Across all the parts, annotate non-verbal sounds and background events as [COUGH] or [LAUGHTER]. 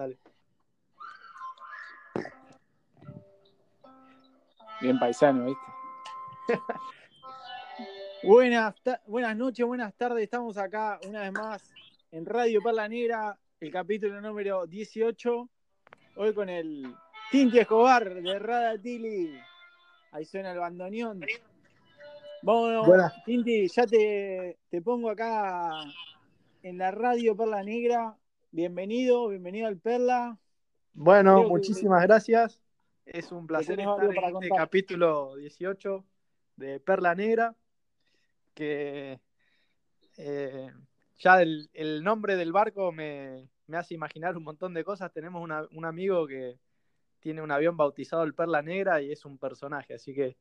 Dale. Bien paisano, ¿viste? [LAUGHS] buenas, buenas noches, buenas tardes. Estamos acá una vez más en Radio Perla Negra, el capítulo número 18. Hoy con el Tinti Escobar de Rada Tili. Ahí suena el bandoneón. Bueno, Tinti, ya te, te pongo acá en la Radio Perla Negra. Bienvenido, bienvenido al Perla. Bueno, muchísimas gracias. Es un placer estar en este capítulo 18 de Perla Negra, que eh, ya el, nombre del barco me, hace imaginar un montón de cosas. Tenemos un amigo que tiene un avión bautizado el Perla Negra y es un personaje, así que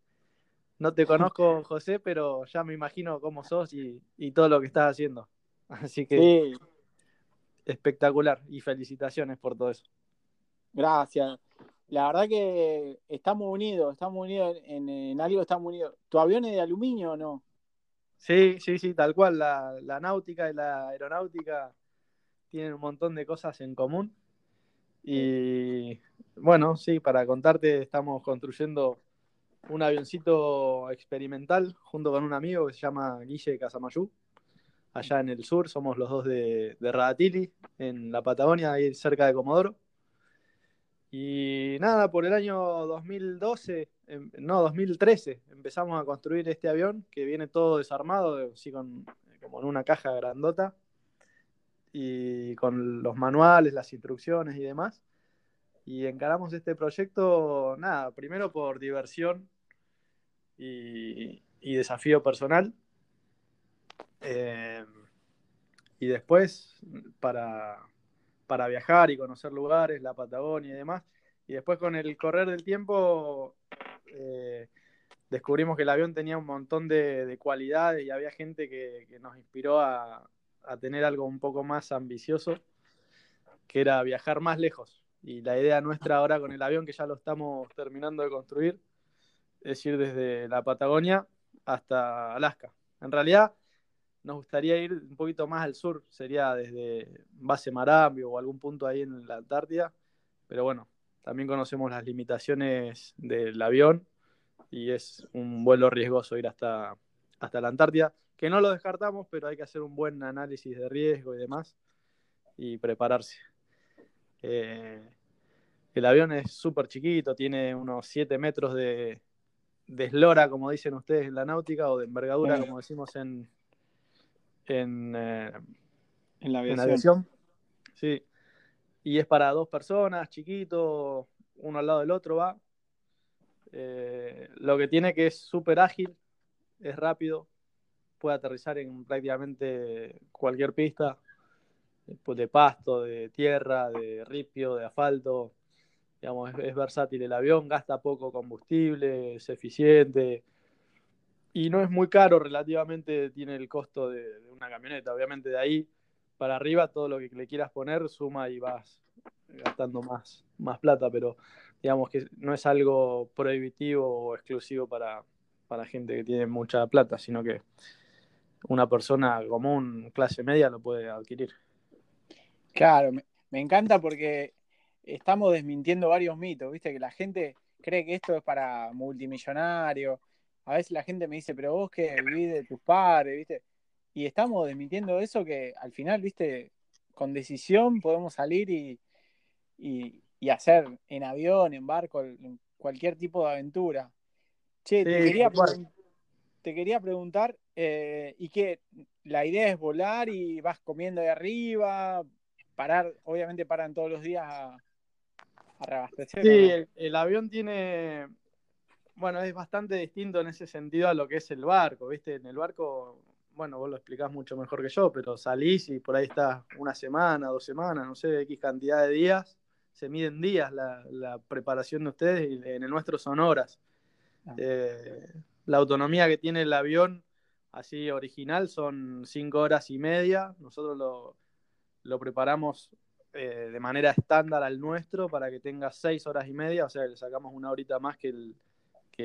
no te conozco, [LAUGHS] José, pero ya me imagino cómo sos y, todo lo que estás haciendo. Así que espectacular y felicitaciones por todo eso. Gracias la verdad que estamos unidos, estamos unidos en, algo, estamos unidos. ¿Tu avión es de aluminio o no? Sí, sí, sí, tal cual. La, náutica y la aeronáutica tienen un montón de cosas en común. Y bueno, sí, para contarte, estamos construyendo un avioncito experimental junto con un amigo que se llama Guille Casamayú, allá en el sur. Somos los dos de, de Radatili, en la Patagonia, ahí cerca de Comodoro. Y nada, por el año 2012, em, no, 2013, empezamos a construir este avión que viene todo desarmado, así con, como en una caja grandota, y con los manuales, las instrucciones y demás. Y encaramos este proyecto, nada, primero por diversión y, desafío personal. Em, y después para, para viajar y conocer lugares, la Patagonia y demás. Y después con el correr del tiempo eh, descubrimos que el avión tenía un montón de, cualidades y había gente que, nos inspiró a, tener algo un poco más ambicioso, que era viajar más lejos. Y la idea nuestra ahora con el avión, que ya lo estamos terminando de construir, es ir desde la Patagonia hasta Alaska. En realidad, nos gustaría ir un poquito más al sur, sería desde base Marambio o algún punto ahí en la Antártida, pero bueno, también conocemos las limitaciones del avión y es un vuelo riesgoso ir hasta, hasta la Antártida, que no lo descartamos, pero hay que hacer un buen análisis de riesgo y demás y prepararse. Eh, el avión es súper chiquito, tiene unos 7 metros de, de eslora, como dicen ustedes en la náutica, o de envergadura, como decimos en, en, eh, en la aviación. Sí. Y es para dos personas, chiquito, uno al lado del otro va. Eh, lo que tiene que es súper ágil, es rápido, puede aterrizar en prácticamente cualquier pista, pues de pasto, de tierra, de ripio, de asfalto. Digamos, es versátil el avión, gasta poco combustible, es eficiente, y no es muy caro relativamente, tiene el costo de, una camioneta. Obviamente de ahí para arriba todo lo que le quieras poner suma y vas gastando más, más plata, pero digamos que no es algo prohibitivo o exclusivo para, para gente que tiene mucha plata, sino que una persona común, clase media, lo puede adquirir. Claro, me, me encanta porque estamos desmintiendo varios mitos, viste, que la gente cree que esto es para multimillonarios, a veces la gente me dice, pero vos que vivís de tus padres, ¿viste? Y estamos desmintiendo eso que al final, ¿viste? Con decisión podemos salir y, y, hacer en avión, en barco, en cualquier tipo de aventura. Che, te, quería te, quería preguntar, eh, ¿y qué? ¿La idea es volar y vas comiendo de arriba? Parar, obviamente paran todos los días a, a reabastecer. Sí, el, avión tiene bueno, es bastante distinto en ese sentido a lo que es el barco, ¿viste? En el barco, bueno, vos lo explicás mucho mejor que yo, pero salís y por ahí estás una semana, dos semanas, no sé, X cantidad de días, se miden días la, preparación de ustedes y en el nuestro son horas. Ah. Eh, la autonomía que tiene el avión, así original, son cinco horas y media. Nosotros lo, preparamos eh, de manera estándar al nuestro para que tenga seis horas y media, o sea, le sacamos una horita más que el,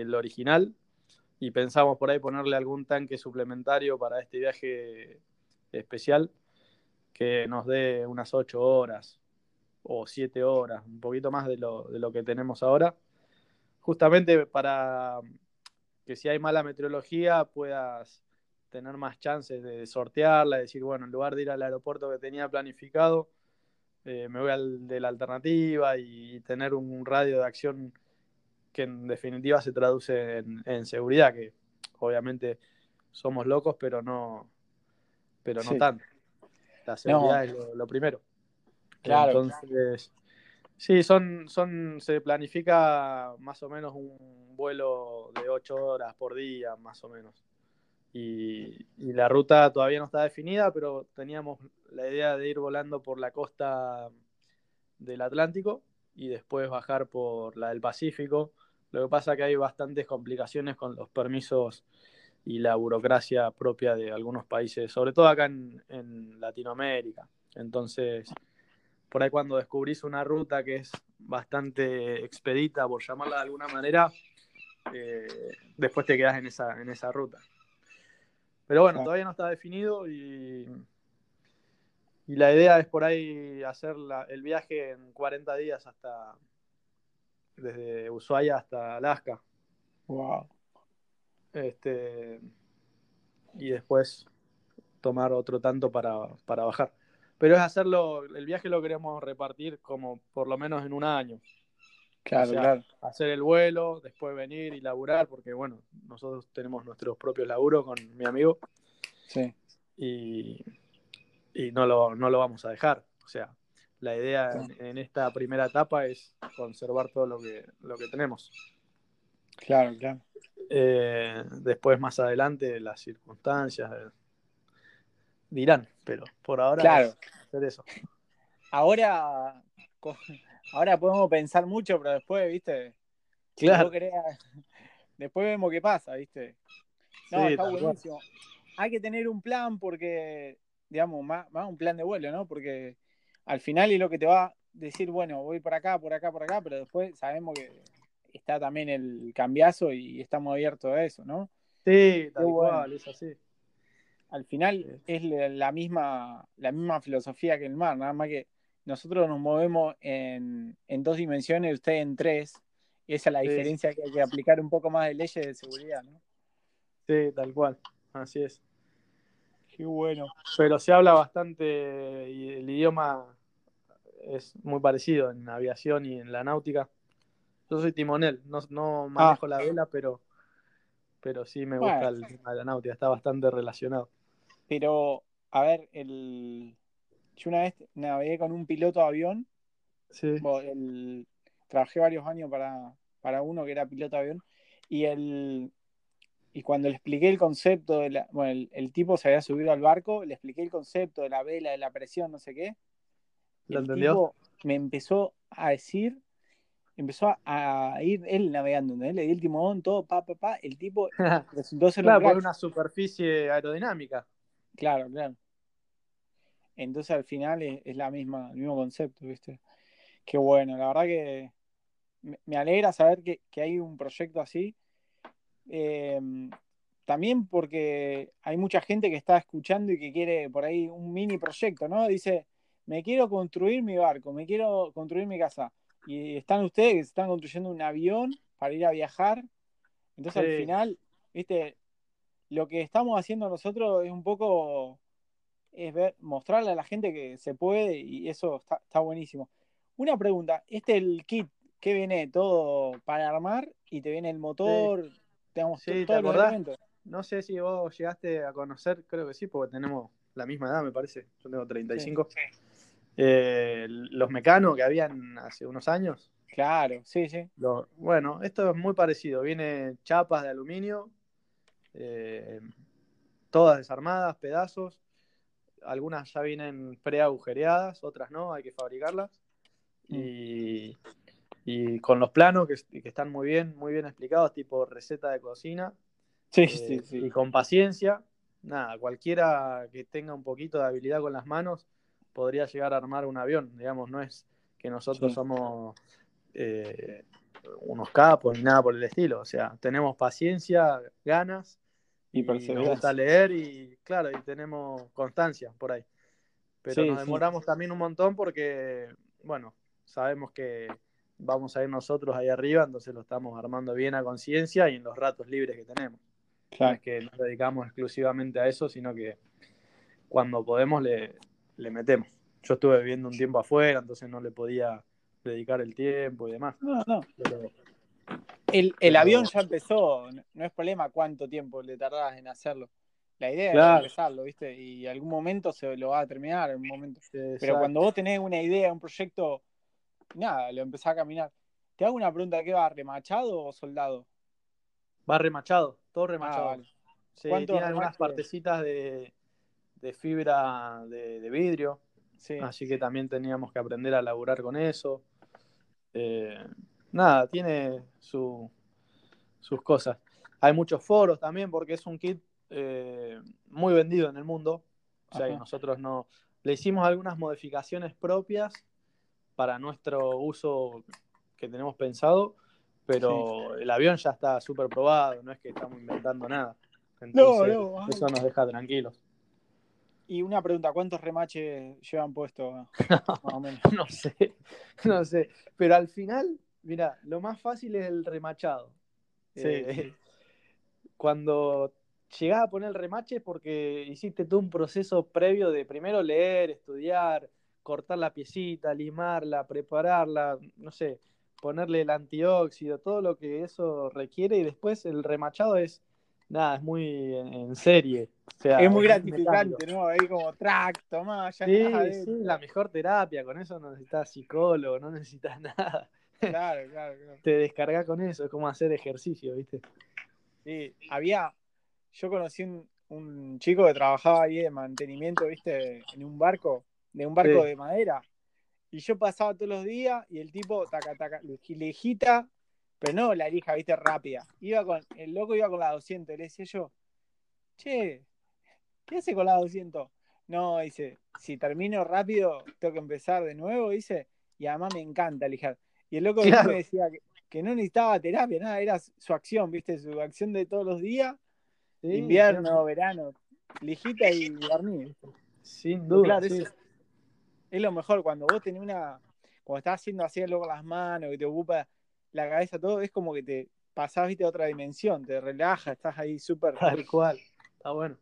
el original y pensamos por ahí ponerle algún tanque suplementario para este viaje especial que nos dé unas 8 horas, o siete horas, un poquito más de lo, de lo que tenemos ahora, justamente para que si hay mala meteorología puedas tener más chances de sortearla, decir, bueno, en lugar de ir al aeropuerto que tenía planificado, eh, me voy al de la alternativa y tener un radio de acción que en definitiva se traduce en, seguridad, que obviamente somos locos, pero no, pero no tanto. La seguridad es lo, primero. Claro. Entonces, sí, son, son, se planifica más o menos un vuelo de ocho horas por día, más o menos. Y, la ruta todavía no está definida, pero teníamos la idea de ir volando por la costa del Atlántico y después bajar por la del Pacífico. Lo que pasa es que hay bastantes complicaciones con los permisos y la burocracia propia de algunos países, sobre todo acá en, Latinoamérica. Entonces, por ahí cuando descubrís una ruta que es bastante expedita, por llamarla de alguna manera, eh, después te quedas en esa, en esa ruta. Pero bueno, todavía no está definido y, y la idea es por ahí hacer el viaje en 40 días hasta desde Ushuaia hasta Alaska. Wow. Este, y después tomar otro tanto para, para bajar. Pero es hacerlo, el viaje lo queremos repartir como por lo menos en un año. Claro, claro. Hacer el vuelo, después venir y laburar, porque bueno, nosotros tenemos nuestros propios laburos con mi amigo. Sí. Y, y no, lo, no lo vamos a dejar. O sea, la idea en, esta primera etapa es conservar todo lo que, lo que tenemos. Claro, claro. Eh, después, más adelante, las circunstancias eh, dirán, pero por ahora claro. hacer eso. Ahora, ahora podemos pensar mucho, pero después, viste, claro. después vemos qué pasa, viste. No, está buenísimo. Hay que tener un plan porque, digamos, más, un plan de vuelo, ¿no? Porque al final es lo que te va a decir, bueno, voy por acá, por acá, por acá, pero después sabemos que está también el cambiazo y estamos abiertos a eso, ¿no? Sí, tal cual, es así. Al final es la misma, la misma filosofía que el mar, nada más que nosotros nos movemos en, dos dimensiones, usted en tres, y esa es la diferencia que hay que aplicar un poco más de leyes de seguridad, ¿no? Sí, tal cual, así es. Qué bueno. Pero se habla bastante y el idioma es muy parecido en aviación y en la náutica. Yo soy timonel, no, no manejo ah. la vela, pero, pero sí me gusta el tema de la náutica, está bastante relacionado. Pero, a ver, el, yo una vez navegué con un piloto de avión. Sí. trabajé varios años para, para uno que era piloto de avión. Y el, y cuando le expliqué el concepto de la, bueno, el, tipo se había subido al barco, le expliqué el concepto de la vela, de la presión, no sé qué. ¿Lo entendió? me empezó a decir, empezó a, ir él navegando, le di el timón, todo, pa, pa, pa, el tipo [LAUGHS] resultó ser claro, una superficie aerodinámica. Claro, claro. Entonces al final es, la misma, el mismo concepto, ¿viste? Qué bueno, la verdad que me, alegra saber que, hay un proyecto así. Em, también porque hay mucha gente que está escuchando y que quiere por ahí un mini proyecto, ¿no? Dice, me quiero construir mi barco, me quiero construir mi casa. Y están ustedes que están construyendo un avión para ir a viajar. Entonces al final, viste, lo que estamos haciendo nosotros es un poco es ver, mostrarle a la gente que se puede y eso está, buenísimo. Una pregunta, este el kit que viene todo para armar y te viene el motor, sí. Todos los elementos. No sé si vos llegaste a conocer, creo que sí, porque tenemos la misma edad, me parece. Yo tengo 35. Eh, los mecanos que habían hace unos años. Claro, sí, sí. bueno, esto es muy parecido. Viene chapas de aluminio, eh, todas desarmadas, pedazos. Algunas ya vienen preagujereadas, otras no, hay que fabricarlas. Mm. Y, y, con los planos que, que, están muy bien, muy bien explicados, tipo receta de cocina. Sí, eh, sí, sí. Y con paciencia. Nada, cualquiera que tenga un poquito de habilidad con las manos podría llegar a armar un avión. Digamos, no es que nosotros somos eh, unos capos ni nada por el estilo. O sea, tenemos paciencia, ganas y, nos gusta leer y claro, y tenemos constancia por ahí. Pero nos demoramos también un montón porque bueno, sabemos que vamos a ir nosotros ahí arriba, entonces lo estamos armando bien a conciencia y en los ratos libres que tenemos. No es que nos dedicamos exclusivamente a eso, sino que cuando podemos le, le metemos. Yo estuve viviendo un tiempo afuera, entonces no le podía dedicar el tiempo y demás. No, no. el, avión ya empezó, no es problema cuánto tiempo le tardás en hacerlo. La idea es empezarlo, ¿viste? Y en algún momento se lo va a terminar, en un momento. Pero cuando vos tenés una idea, un proyecto, nada, lo empezás a caminar. Te hago una pregunta, ¿qué va? ¿Remachado o soldado? Va remachado, todo remachado. Ah, tiene algunas partecitas de, fibra de, vidrio. Así que también teníamos que aprender a laburar con eso. Eh, nada, tiene sus cosas. Hay muchos foros también porque es un kit eh, muy vendido en el mundo. O sea, nosotros no. Le hicimos algunas modificaciones propias para nuestro uso que tenemos pensado, pero el avión ya está súper probado, no es que estamos inventando nada. Entonces, eso nos deja tranquilos. Y una pregunta, ¿cuántos remaches llevan puesto? [LAUGHS] [LAUGHS] no sé, no sé. Pero al final, mira, lo más fácil es el remachado. Eh, cuando llegás a poner el remache es porque hiciste todo un proceso previo de primero leer, estudiar, cortar la piecita, limarla, prepararla, no sé, ponerle el antióxido, todo lo que eso requiere y después el remachado es nada, es muy en, serie. es muy gratificante, ¿no? Ahí como tracto, más. Ya sí, sí, la mejor terapia, con eso no necesitas psicólogo, no necesitas [LAUGHS] nada. Claro, claro, claro. Te descargas con eso, es como hacer ejercicio, ¿viste? Sí, había, yo conocí un, un chico que trabajaba ahí de mantenimiento, ¿viste? En un barco, de un barco de madera. Y yo pasaba todos los días y el tipo, taca, taca, lejita, pero no la lija, viste, rápida. Iba con, el loco iba con la 200, le decía yo, che, ¿qué hace con la 200? No, dice, si termino rápido, tengo que empezar de nuevo, dice, y además me encanta lijar. Y el loco me decía que, no necesitaba terapia, nada, era su acción, viste, su acción de todos los días, invierno, verano, lijita y dormir. Sin duda. es, es, lo mejor, cuando vos tenés una, cuando estás haciendo así luego las manos, que te ocupa la cabeza, todo, es como que te pasás, viste, a otra dimensión, te relajas, estás ahí súper. [LAUGHS] Tal cual, está bueno.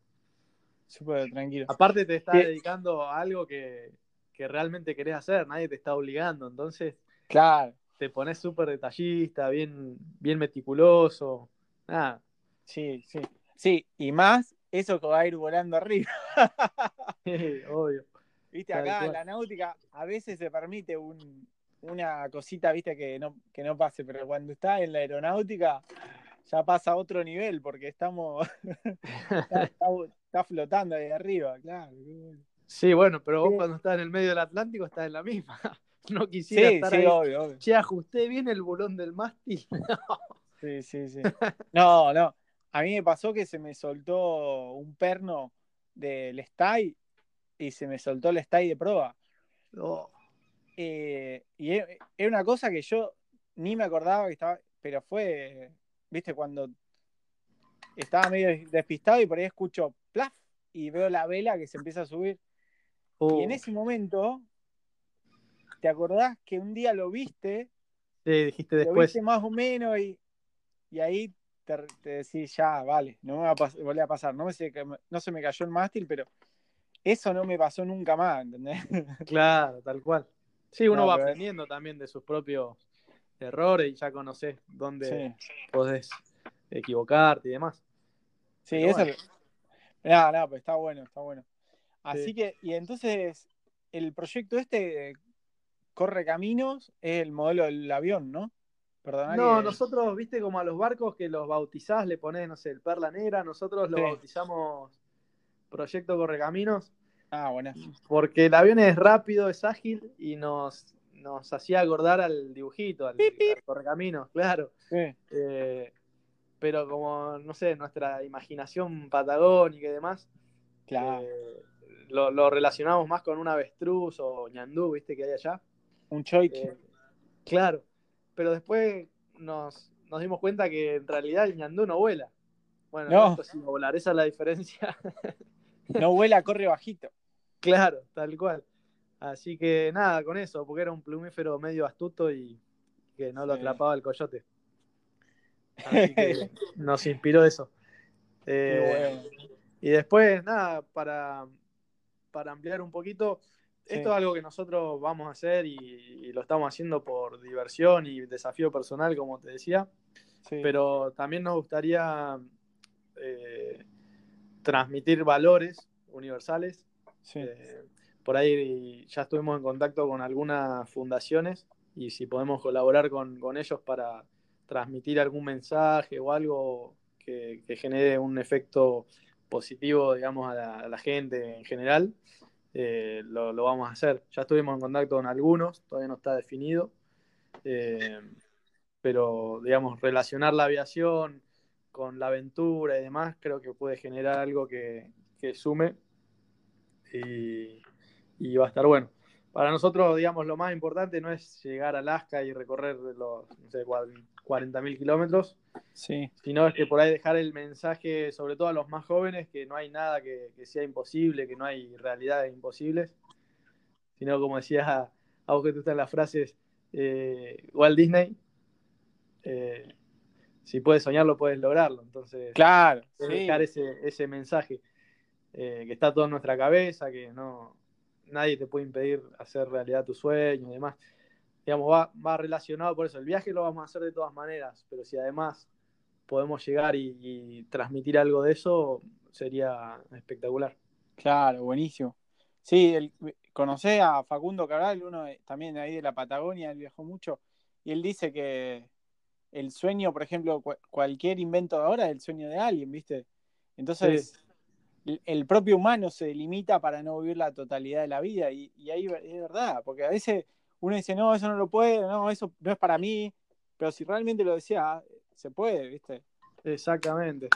Súper tranquilo. Aparte te estás dedicando a algo que, realmente querés hacer, nadie te está obligando, entonces. Claro. Te pones súper detallista, bien, bien meticuloso. Nada. Sí, sí. Sí, y más eso que va a ir volando arriba. [LAUGHS] sí, obvio. Viste, acá en la náutica a veces se permite un, una cosita, viste, que no, que no pase, pero cuando está en la aeronáutica ya pasa a otro nivel porque estamos. [LAUGHS] está, flotando ahí arriba, claro. Sí, bueno, pero vos cuando estás en el medio del Atlántico estás en la misma. [LAUGHS] No quisiera sí, estar sí, ahí. Obvio, obvio. Che, ajusté bien el bolón del mástil. [LAUGHS] Sí, sí, sí. No, no. A mí me pasó que se me soltó un perno del stay y se me soltó el stay de prueba. Oh. Eh, y es, una cosa que yo ni me acordaba que estaba, pero fue, viste, cuando estaba medio despistado y por ahí escucho plaf y veo la vela que se empieza a subir. Y en uh. ese momento, ¿te acordás que un día lo viste? Sí, dijiste después. Lo viste más o menos y, y ahí te, decís, ya, vale, no me va a volver a pasar. No, me se, no se me cayó el mástil, pero eso no me pasó nunca más, ¿entendés? [LAUGHS] Claro, tal cual. Sí, uno va aprendiendo también de sus propios errores y ya conoces dónde podés equivocarte y demás. Sí, eso. No, no, pues está bueno, está bueno. Así que, y entonces, el proyecto este corre caminos, es el modelo del avión, ¿no? Perdona no, nosotros, viste, como a los barcos que los bautizás, le ponés, no sé, el perla negra, nosotros lo bautizamos Proyecto Correcaminos Ah, bueno. Porque el avión es rápido, es ágil y nos, nos hacía acordar al dibujito, al, correcaminos, claro. Eh, pero como, no sé, nuestra imaginación patagónica y demás, claro. Eh, lo, relacionamos más con un avestruz o ñandú, viste, que hay allá. Un choique. Eh, claro, pero después nos, dimos cuenta que en realidad el ñandú no vuela. Bueno, no. esto sí volar, esa es la diferencia. [LAUGHS] no vuela, corre bajito. Claro, tal cual. Así que nada, con eso, porque era un plumífero medio astuto y que no lo atrapaba el coyote. [LAUGHS] Así que nos inspiró eso. Eh, y después, nada, para, para ampliar un poquito, esto es algo que nosotros vamos a hacer y, lo estamos haciendo por diversión y desafío personal, como te decía. Pero también nos gustaría eh, transmitir valores universales. Eh, por ahí ya estuvimos en contacto con algunas fundaciones y si podemos colaborar con, ellos para transmitir algún mensaje o algo que, genere un efecto positivo, digamos, a la gente en general, eh, lo, vamos a hacer. Ya estuvimos en contacto con algunos, todavía no está definido, eh, pero digamos, relacionar la aviación con la aventura y demás, creo que puede generar algo que, sume y, y, va a estar bueno. Para nosotros, digamos, lo más importante no es llegar a Alaska y recorrer los no sé, 40.000 kilómetros, sí. sino es que por ahí dejar el mensaje, sobre todo a los más jóvenes, que no hay nada que, sea imposible, que no hay realidades imposibles, sino como decías a, vos que tú estás en las frases, eh, Walt Disney, eh, si puedes soñarlo, puedes lograrlo. Entonces, claro, dejar ese, ese mensaje eh, que está todo en nuestra cabeza, que no nadie te puede impedir hacer realidad tu sueño y demás digamos, va, relacionado por eso. El viaje lo vamos a hacer de todas maneras, pero si además podemos llegar y, transmitir algo de eso, sería espectacular. Claro, buenísimo. Sí, el, conocé a Facundo Cabral, uno también ahí de la Patagonia, él viajó mucho, y él dice que el sueño, por ejemplo, cualquier invento de ahora es el sueño de alguien, ¿viste? Entonces, el, propio humano se limita para no vivir la totalidad de la vida, y, y ahí es verdad, porque a veces uno dice, no, eso no lo puede, no, eso no es para mí, pero si realmente lo decía, se puede, ¿viste? Exactamente.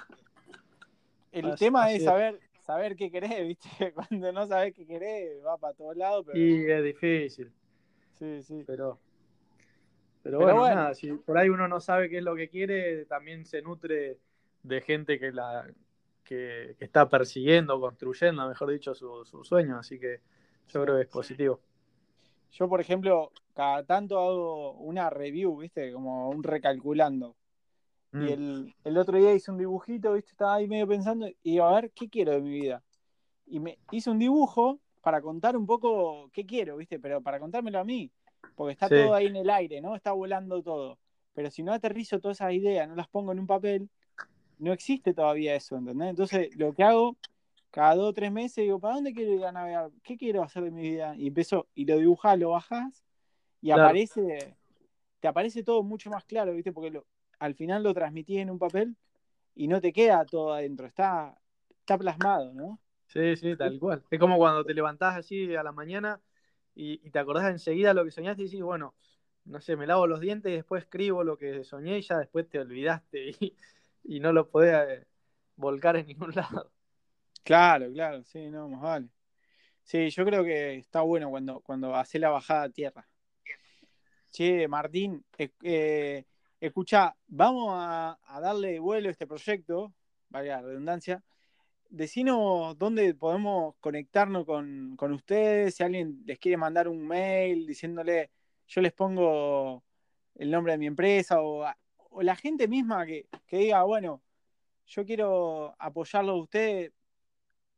El tema es saber, saber qué querés, [LAUGHS] ¿viste? Cuando no sabes qué querés, va para todos lados. Pero... Y es difícil. Sí, sí. Pero, pero, bueno, nada, si por ahí uno no sabe qué es lo que quiere, también se nutre de gente que la que, está persiguiendo, construyendo, mejor dicho, su, su sueño. Así que yo creo que es positivo. Yo, por ejemplo, cada tanto hago una review, ¿viste? Como un recalculando. Y mm. el, otro día hice un dibujito, ¿viste? Estaba ahí medio pensando y a ver qué quiero de mi vida. Y me hice un dibujo para contar un poco qué quiero, ¿viste? Pero para contármelo a mí. Porque está todo ahí en el aire, ¿no? Está volando todo. Pero si no aterrizo todas esas ideas, no las pongo en un papel, no existe todavía eso, ¿entendés? Entonces, lo que hago cada dos o tres meses digo, ¿para dónde quiero ir a navegar? ¿Qué quiero hacer de mi vida? Y empezó, y lo dibujás, lo bajás, y aparece, te aparece todo mucho más claro, ¿viste? Porque al final lo transmitís en un papel y no te queda todo adentro, está, está plasmado, ¿no? Sí, sí, tal cual. Es como cuando te levantás así a la mañana y, te acordás enseguida lo que soñaste y decís, bueno, no sé, me lavo los dientes y después escribo lo que soñé y ya después te olvidaste [LAUGHS] y, y no lo podés eh, volcar en ningún [LAUGHS] lado. Claro, claro, sí, no, más vale. Sí, yo creo que está bueno cuando, cuando hace la bajada a tierra. Che, Martín, eh, escucha, vamos a, darle vuelo a este proyecto, vaya redundancia. Decinos dónde podemos conectarnos con, ustedes, si alguien les quiere mandar un mail diciéndole, yo les pongo el nombre de mi empresa, o, la gente misma que, que diga, bueno, yo quiero apoyarlo a ustedes,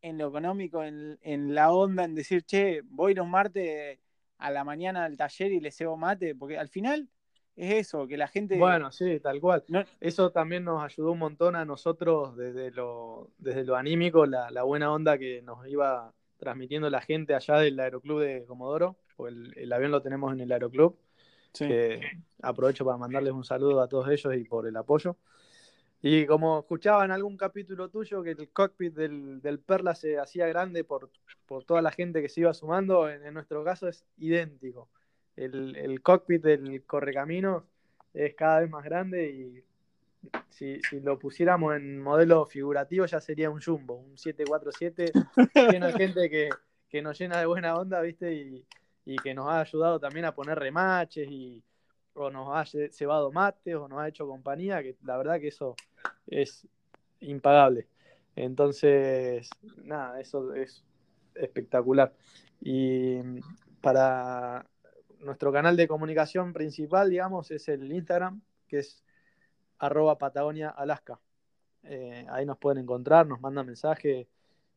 en lo económico, en, la onda, en decir, che, voy los martes a la mañana al taller y le cebo mate, porque al final es eso, que la gente... Bueno, sí, tal cual. Eso también nos ayudó un montón a nosotros desde lo, desde lo anímico, la, buena onda que nos iba transmitiendo la gente allá del aeroclub de Comodoro, porque el, avión lo tenemos en el aeroclub. aprovecho para mandarles un saludo a todos ellos y por el apoyo. Y como escuchaba en algún capítulo tuyo que el cockpit del, Perla se hacía grande por, toda la gente que se iba sumando, en, nuestro caso es idéntico. El, cockpit del Correcamino es cada vez más grande y si, lo pusiéramos en modelo figurativo ya sería un jumbo, un 747 [LAUGHS] lleno de gente que, nos llena de buena onda, ¿viste? Y, y que nos ha ayudado también a poner remaches y, o nos ha cebado mates o nos ha hecho compañía, que la verdad que eso es impagable. Entonces, nada, eso es espectacular. Y para nuestro canal de comunicación principal, digamos, es el Instagram, que es arroba Patagonia Alaska. Eh, ahí nos pueden encontrar, nos mandan mensaje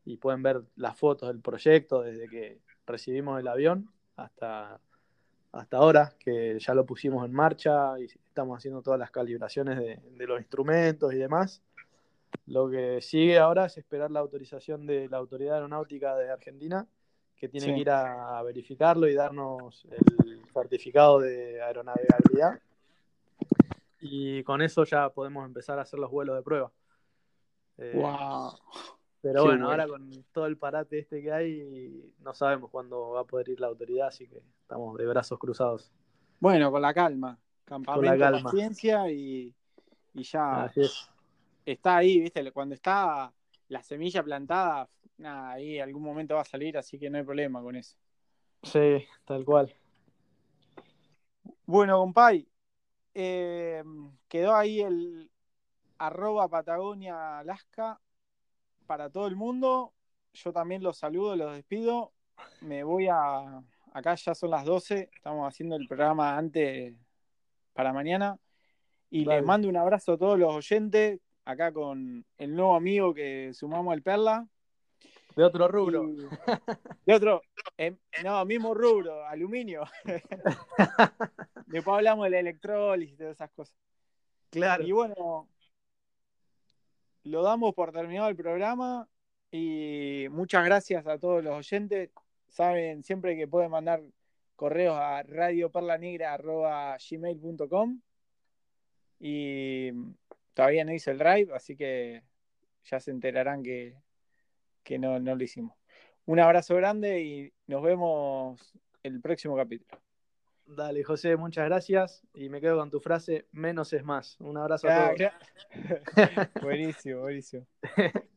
y pueden ver las fotos del proyecto desde que recibimos el avión hasta, hasta ahora, que ya lo pusimos en marcha y estamos haciendo todas las calibraciones de, de los instrumentos y demás. Lo que sigue ahora es esperar la autorización de la Autoridad Aeronáutica de Argentina, que tiene Sí. que ir a, a verificarlo y darnos el certificado de aeronavegabilidad. Y con eso ya podemos empezar a hacer los vuelos de prueba. Eh, Wow. Pero Qué bueno, ahora con todo el parate este que hay, no sabemos cuándo va a poder ir la autoridad, así que estamos de brazos cruzados. Bueno, con la calma. Campamento, calma. paciencia y, y ya Así es. está ahí, ¿viste? Cuando está la semilla plantada, nada, ahí algún momento va a salir, así que no hay problema con eso. Sí, tal cual. Bueno, compay, eh, quedó ahí el arroba Patagonia Alaska para todo el mundo. Yo también los saludo, los despido. Me voy a... Acá ya son las 12, estamos haciendo el programa antes para mañana. Y les mando un abrazo a todos los oyentes, acá con el nuevo amigo que sumamos al Perla. De otro rubro. Y- [LAUGHS] De otro, em, no, mismo rubro, aluminio. [LAUGHS] Después hablamos de la electrólisis y todas esas cosas. Claro. Y bueno, lo damos por terminado el programa y muchas gracias a todos los oyentes. Saben siempre que pueden mandar correos a radioperlanegra.gmail.com y todavía no hice el drive, así que ya se enterarán que, que no, no lo hicimos. Un abrazo grande y nos vemos el próximo capítulo. Dale, José, muchas gracias. Y me quedo con tu frase, menos es más. Un abrazo a todos. [LAUGHS] buenísimo, buenísimo. [LAUGHS]